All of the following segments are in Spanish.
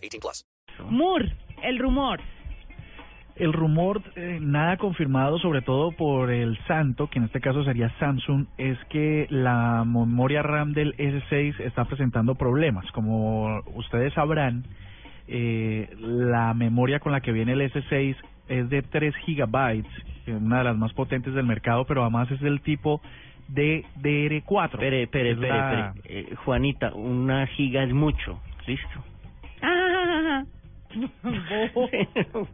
18 plus. Moore, el rumor. El rumor, eh, nada confirmado, sobre todo por el Santo, que en este caso sería Samsung, es que la memoria RAM del S6 está presentando problemas. Como ustedes sabrán, eh, la memoria con la que viene el S6 es de 3 gigabytes, una de las más potentes del mercado, pero además es del tipo DDR4. Espere, espere, Es espere, la-. Eh, Juanita, una giga es mucho, ¿listo? Pero,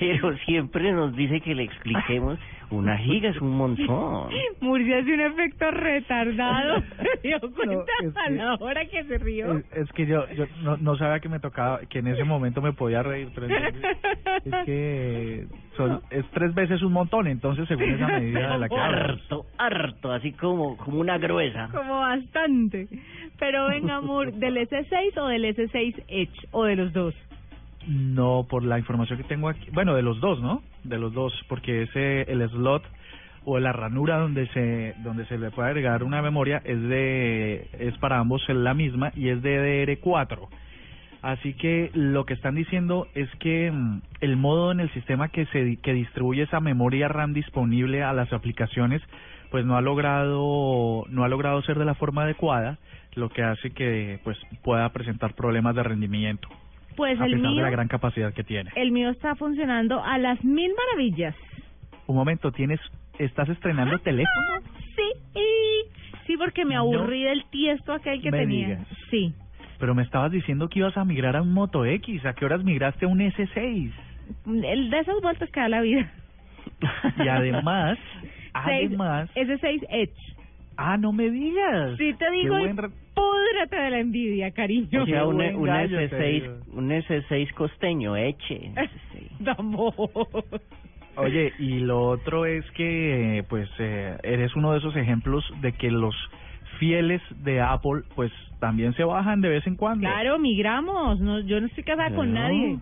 pero siempre nos dice que le expliquemos, una giga es un montón. Murcia hace un efecto retardado. ¿Se dio cuenta es a que- la hora que se rió? Es, es que yo, yo no, no sabía que me tocaba, que en ese momento me podía reír, pero es que son, es tres veces un montón, entonces según esa medida de la que. Harto, harto, así como, como una gruesa. Como bastante. Pero venga, Moore, ¿del S6 o del S6 Edge? ¿O de los dos? No, por la información que tengo aquí, bueno, de los dos, ¿no? De los dos, porque ese el slot o la ranura donde se donde se le puede agregar una memoria es de es para ambos la misma y es de DDR4. Así que lo que están diciendo es que mm, el modo en el sistema que se que distribuye esa memoria RAM disponible a las aplicaciones pues no ha logrado no ha logrado ser de la forma adecuada, lo que hace que pues pueda presentar problemas de rendimiento Pues a el pesar de mío, la gran capacidad que tiene. el mío está funcionando a las mil maravillas. Un momento, tienes estás estrenando teléfono? Sí, sí, porque me No aburrí del tiesto aquel que me tenía. digas. Sí. Pero me estabas diciendo que ibas a migrar a un Moto X, ¿a qué horas migraste a un S6? El de esas vueltas que da la vida. Y además, además, S6 Edge. Ah, no me digas. Sí te digo, buen púdrate de la envidia, cariño. O sea, un, un gallo te S6, digo. un S6 costeño, eche. De amor. Oye, y lo otro es que, pues, eh, eres uno de esos ejemplos de que los fieles de Apple, pues, también se bajan de vez en cuando. Claro, migramos. No, yo no estoy casada con Claro. nadie.